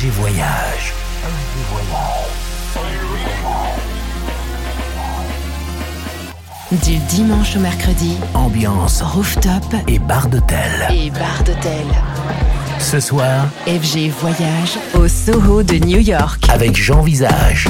FG Voyage. Du dimanche au mercredi, Ambiance rooftop et bar d'hôtel. et bar d'hôtel. Ce soir, FG Voyage au Soho de New York. avec Jean Visage.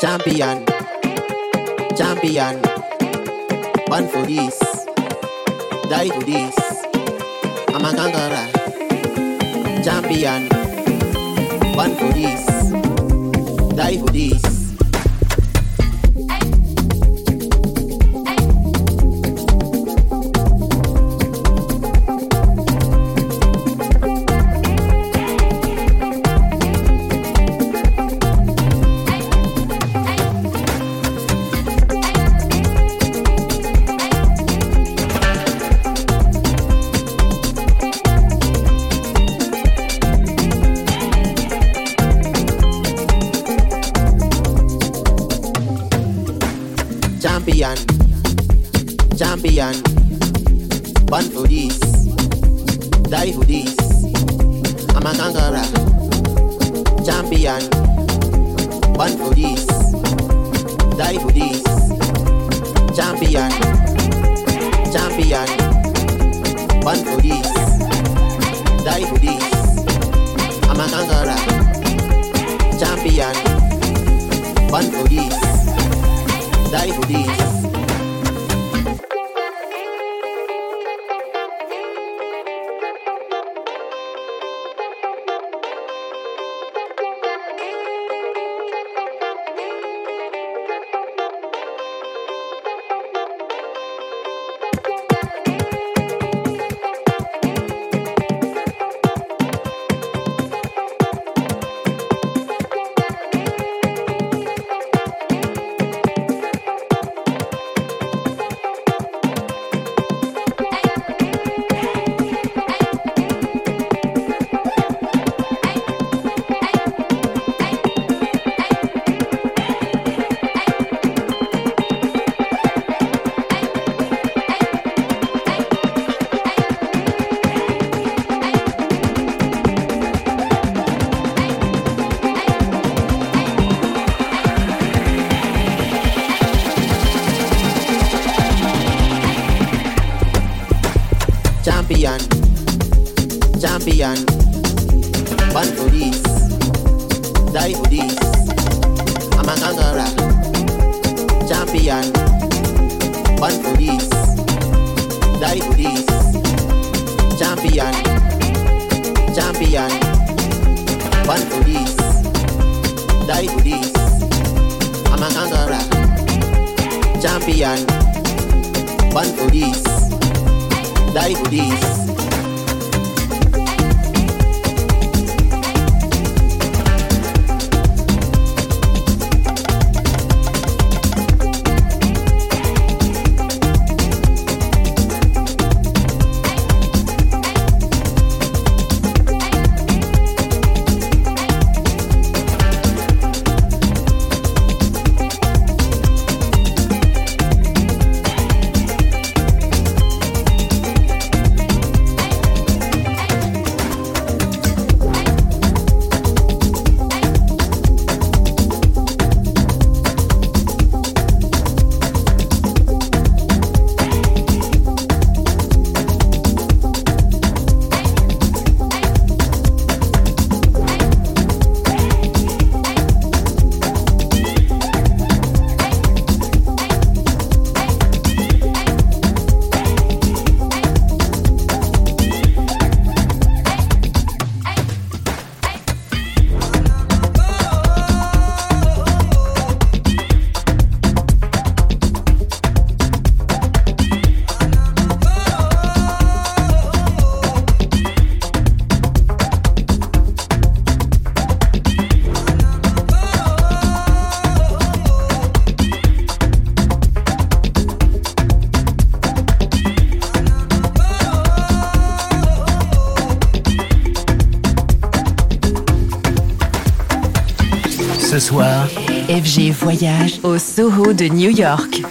Champion, champion, one for this, die for this. I'm a gangara. Champion, one for this, die for this. Voyage au Soho de New York.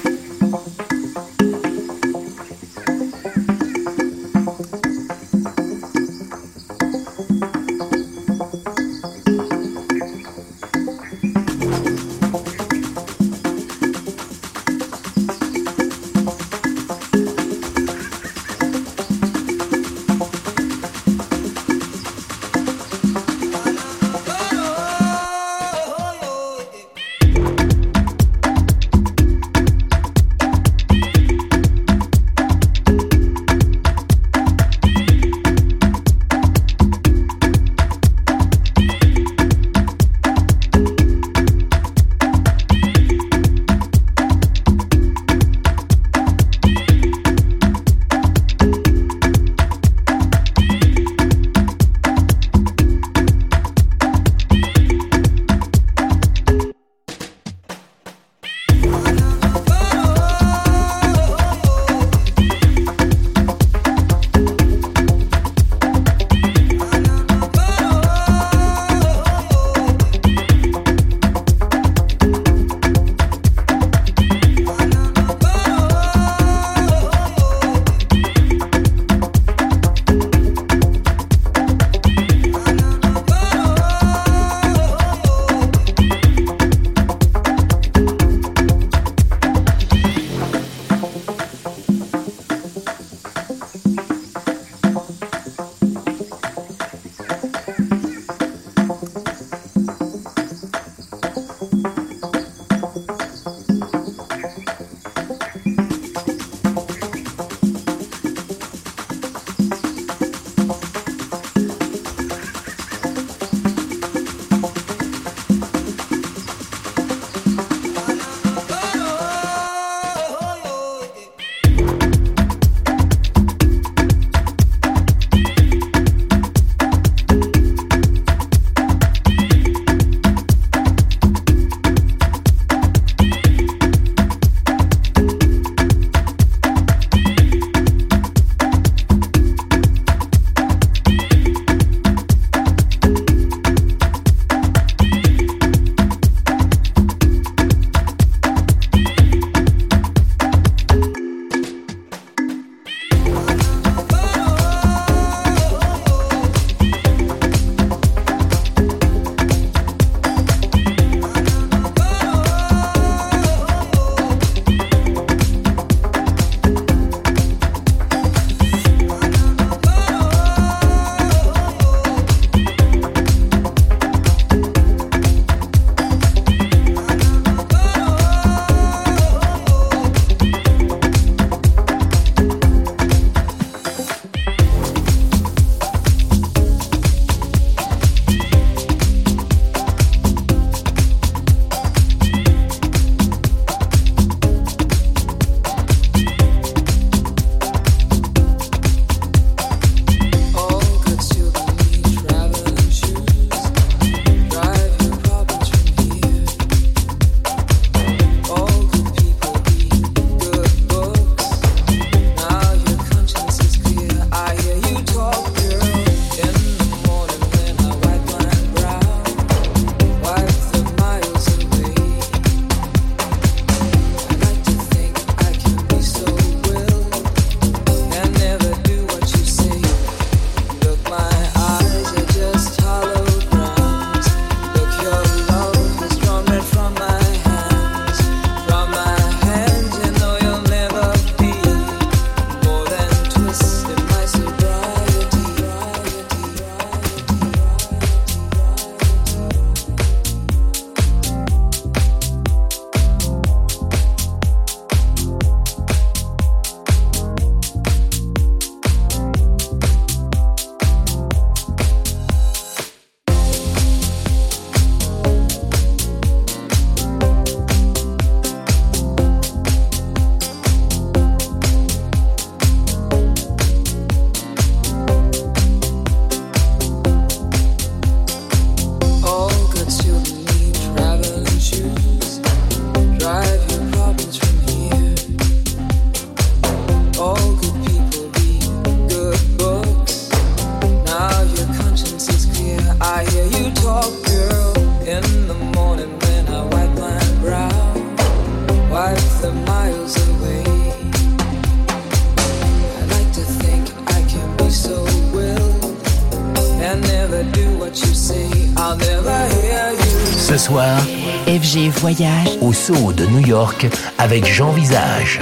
Voyage au Soho de New York avec Jean Visage.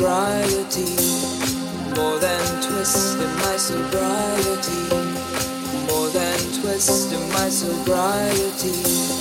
Si sama suuf ak si ginnaaw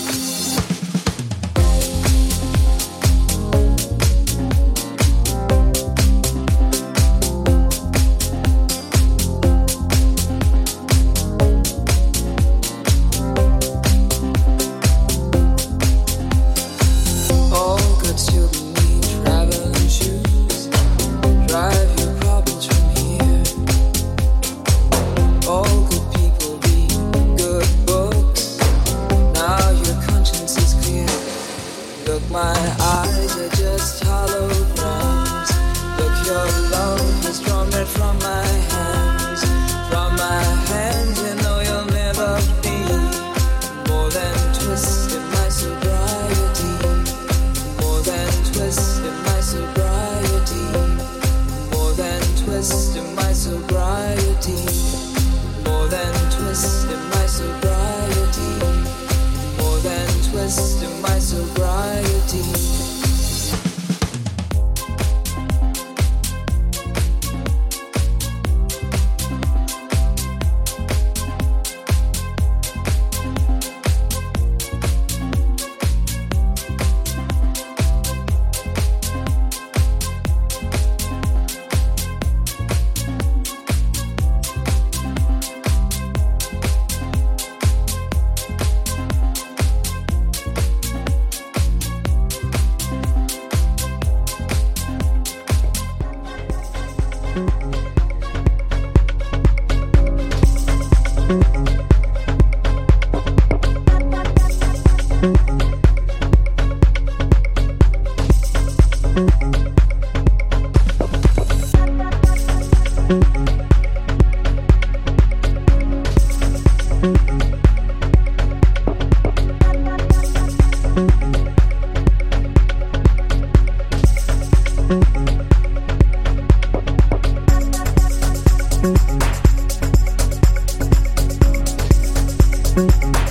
bëgg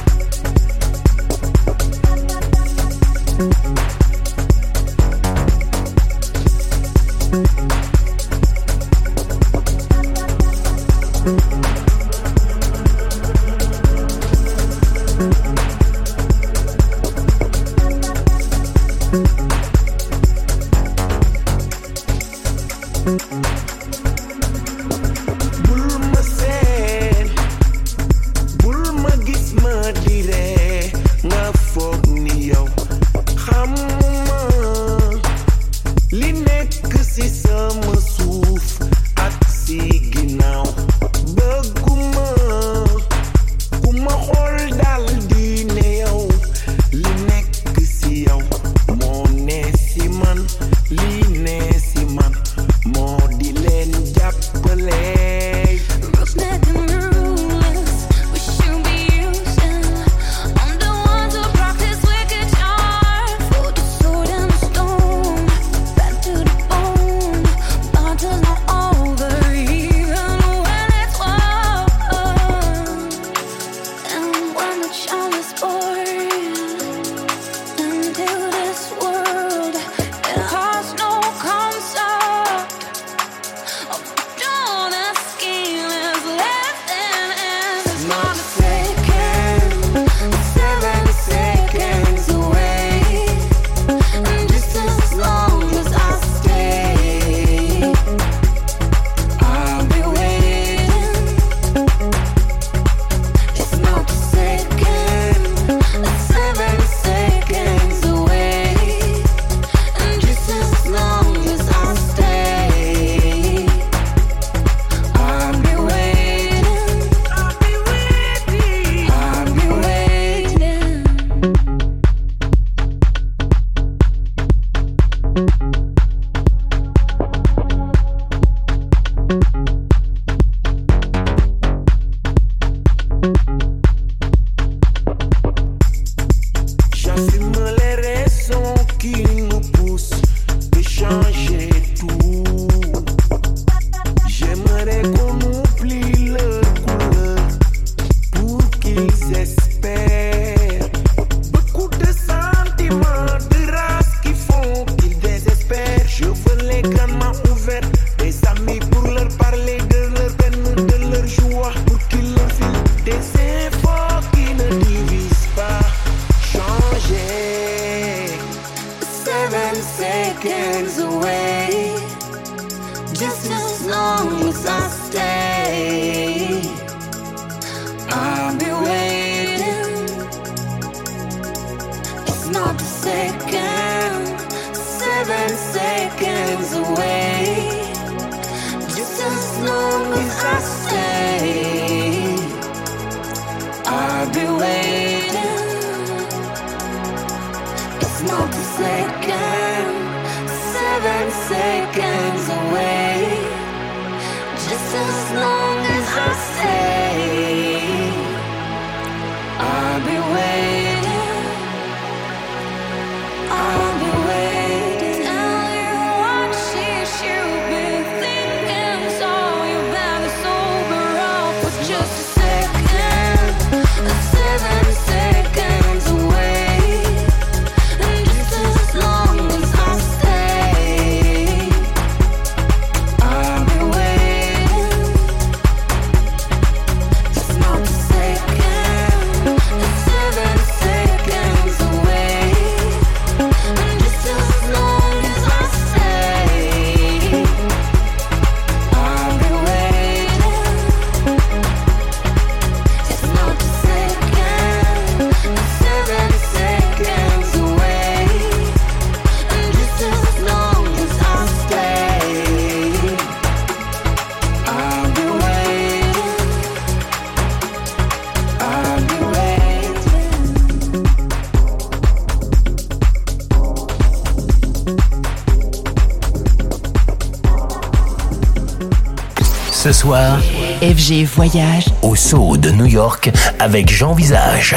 FG Voyage au saut de New York avec Jean Visage.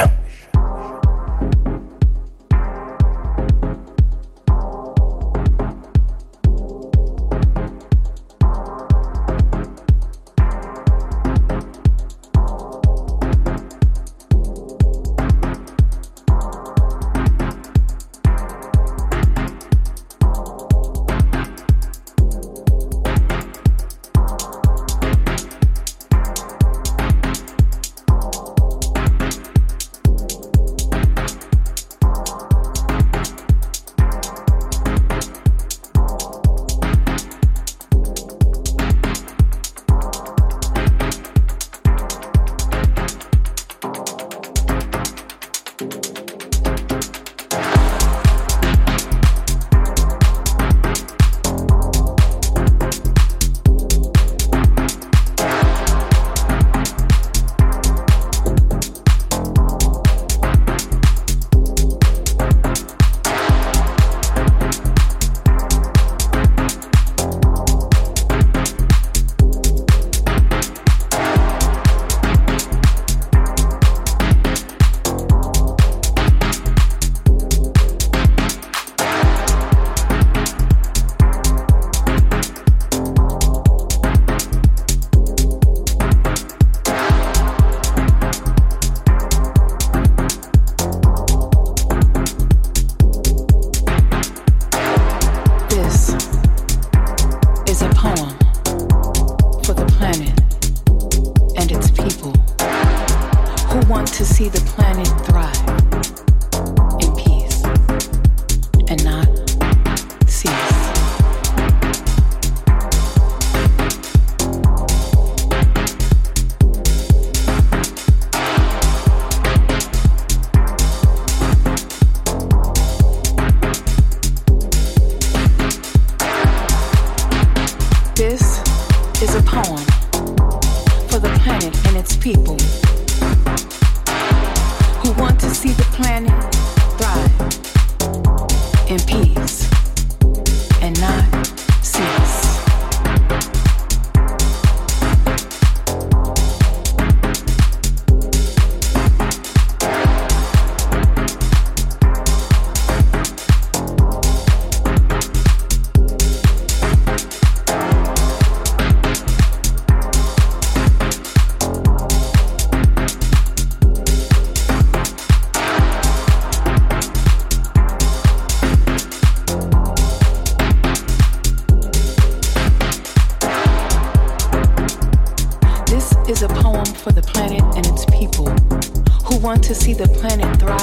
to see the planet thrive.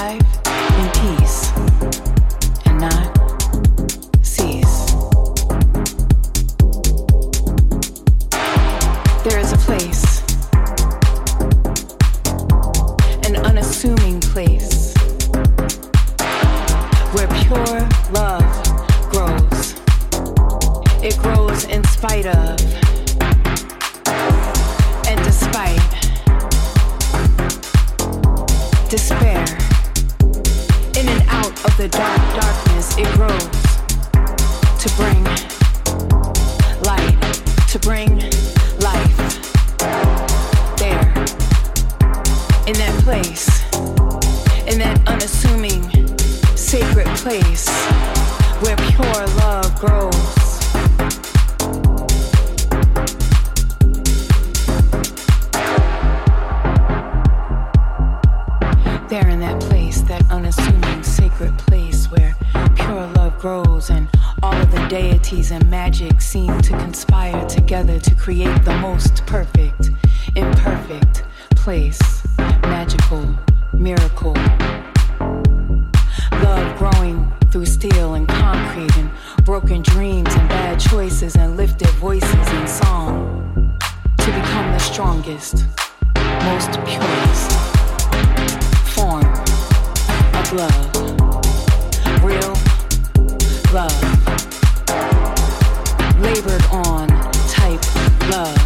Labored on type love.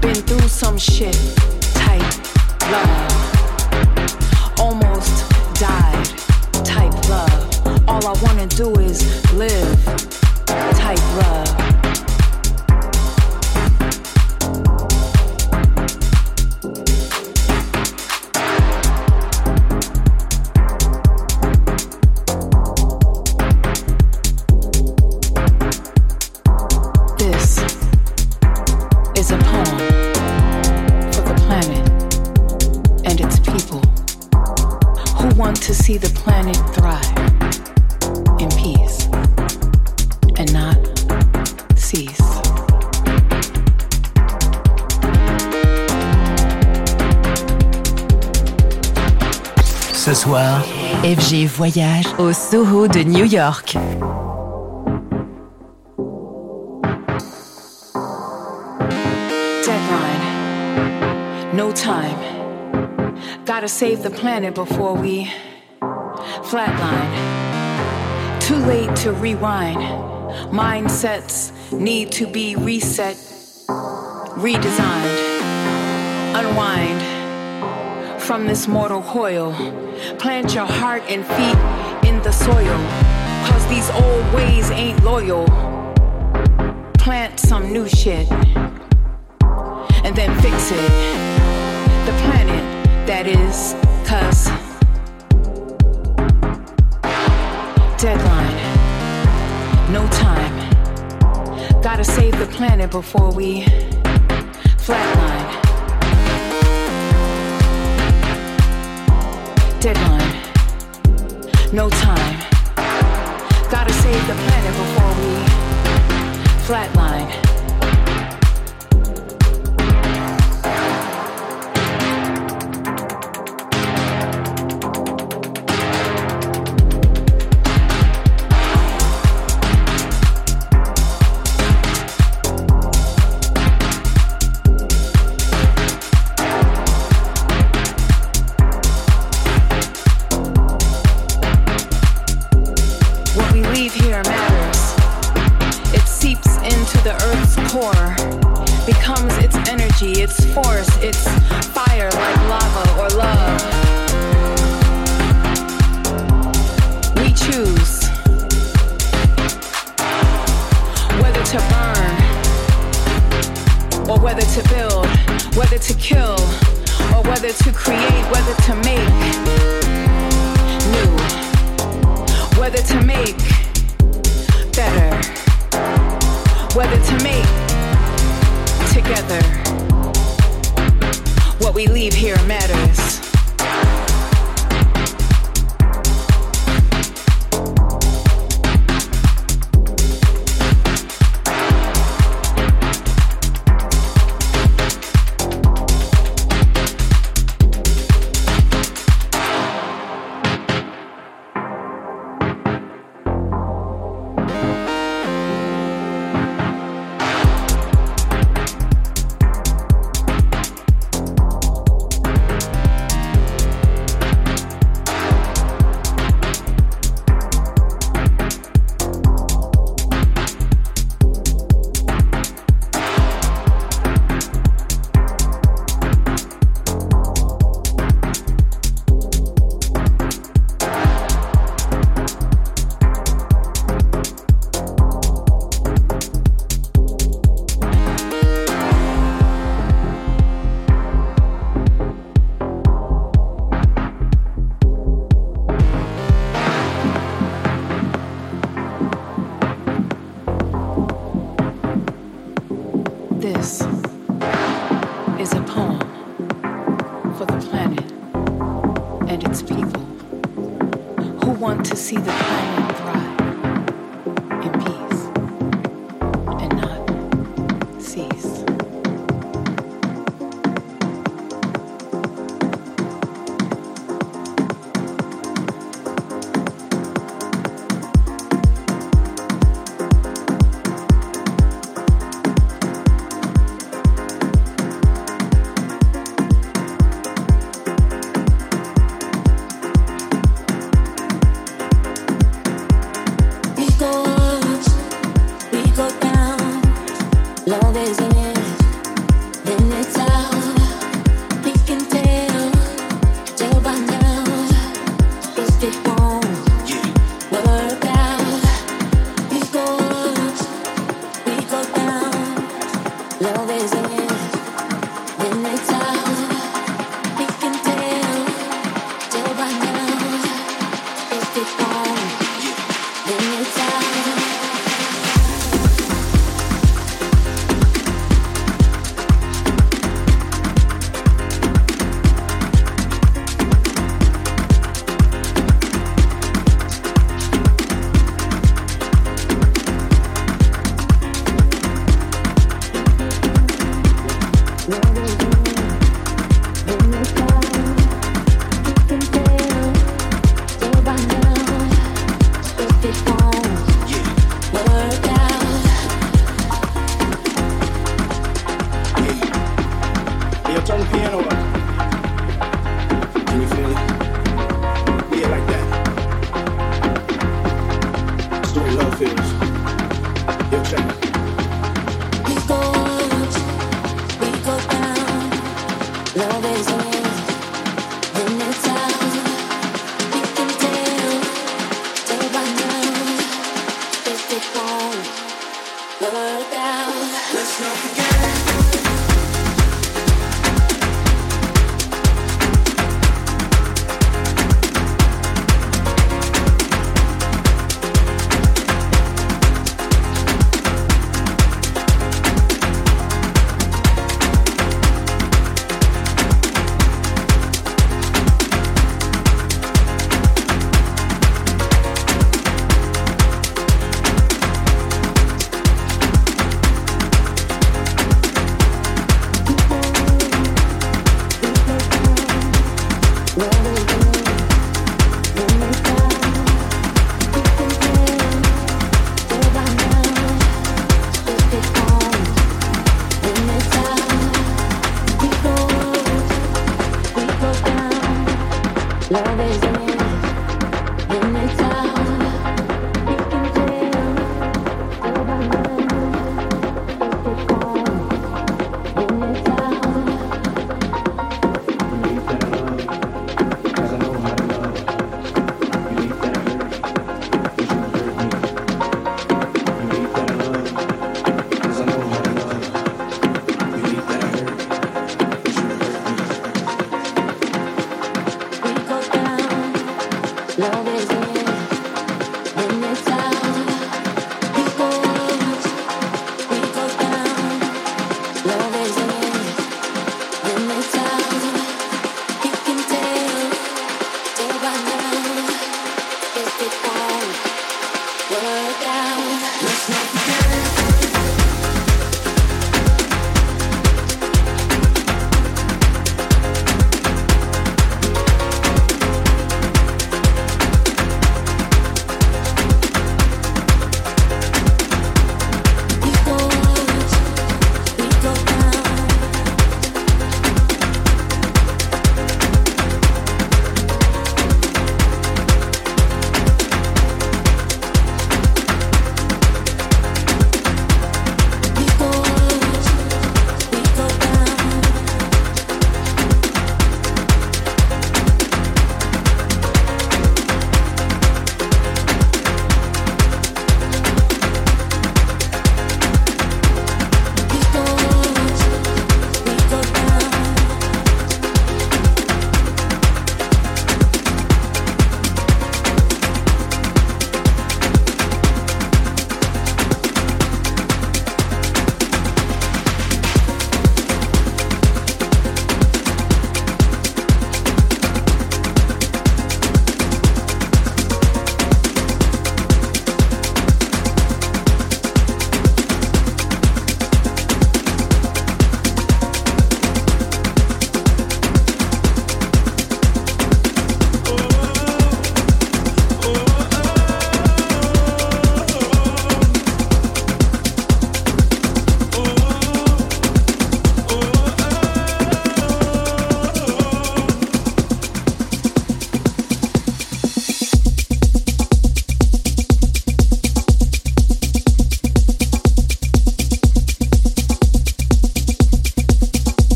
Been through some shit type love. Almost died type love. All I wanna do is live FG Voyage au Soho de New York. Deadline. No time. Gotta save the planet before we flatline. Too late to rewind. Mindsets need to be reset, redesigned, unwind from this mortal coil. Plant your heart and feet in the soil. Cause these old ways ain't loyal. Plant some new shit and then fix it. The planet, that is, cause deadline, no time. Gotta save the planet before we flatline. Deadline, no time. Gotta save the planet before we flatline.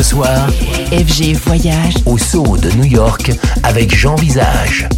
Soir, FG Voyage au Soho de New York avec Jean Visage.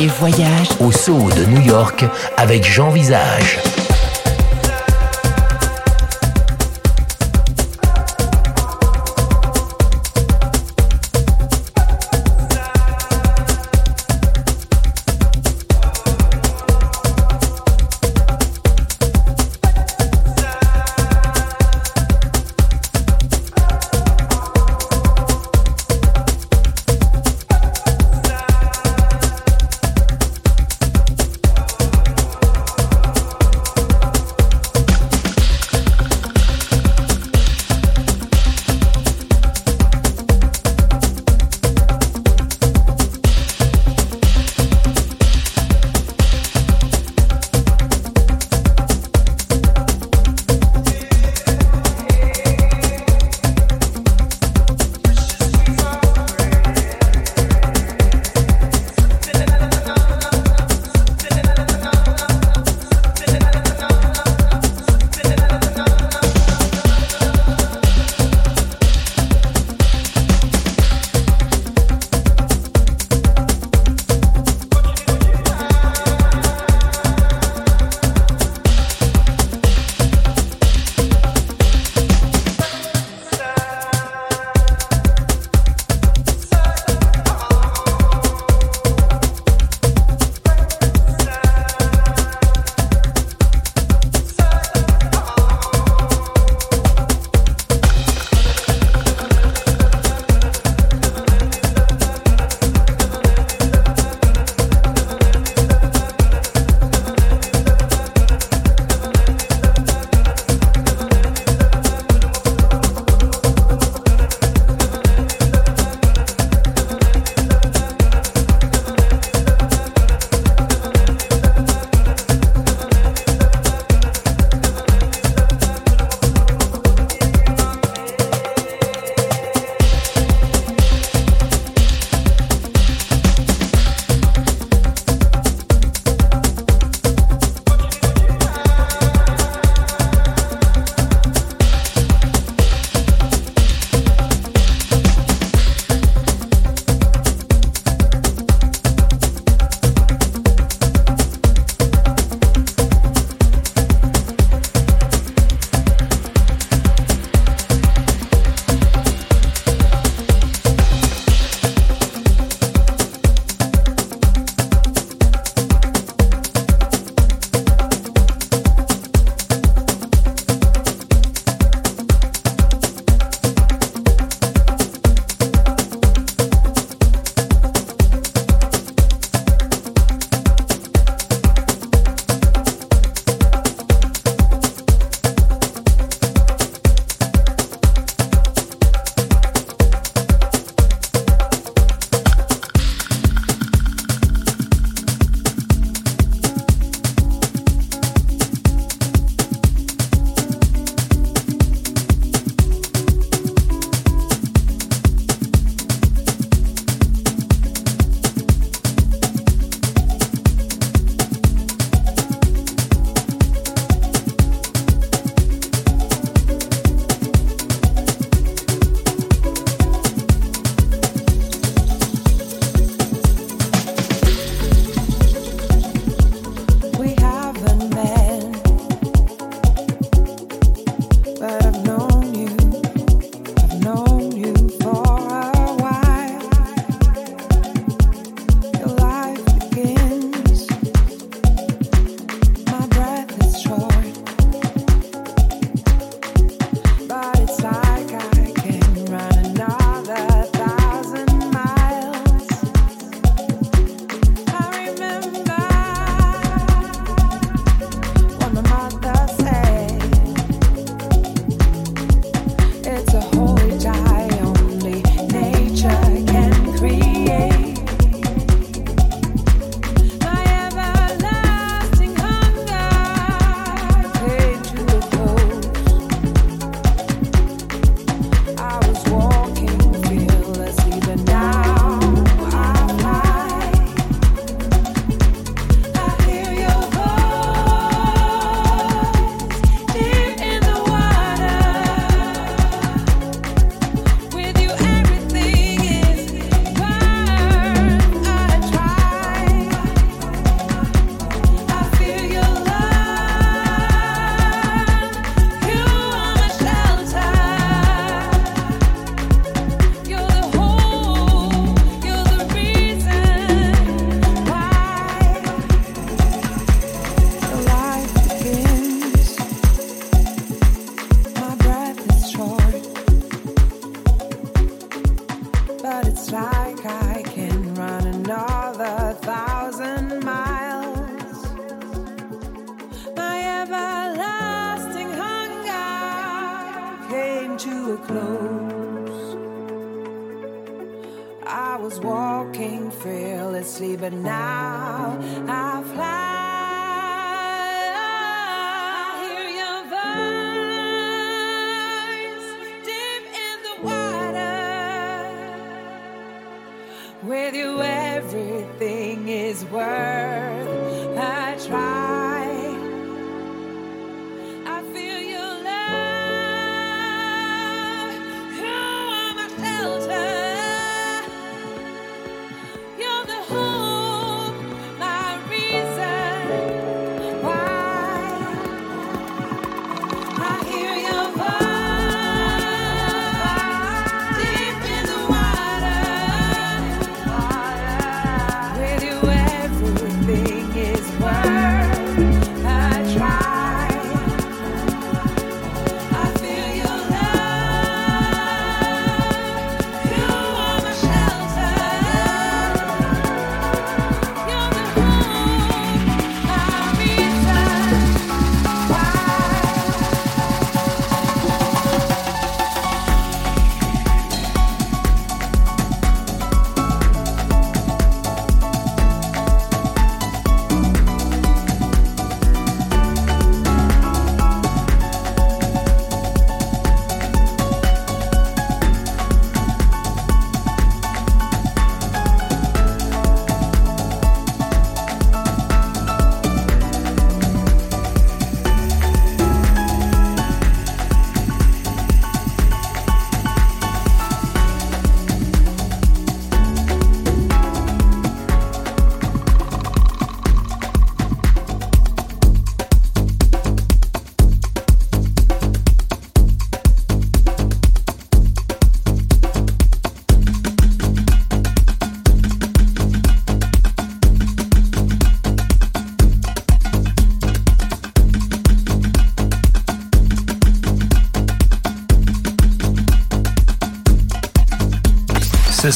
Voyage au Soho de New York avec Jean Visage.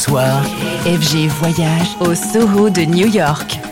FG Voyage au Soho de New York.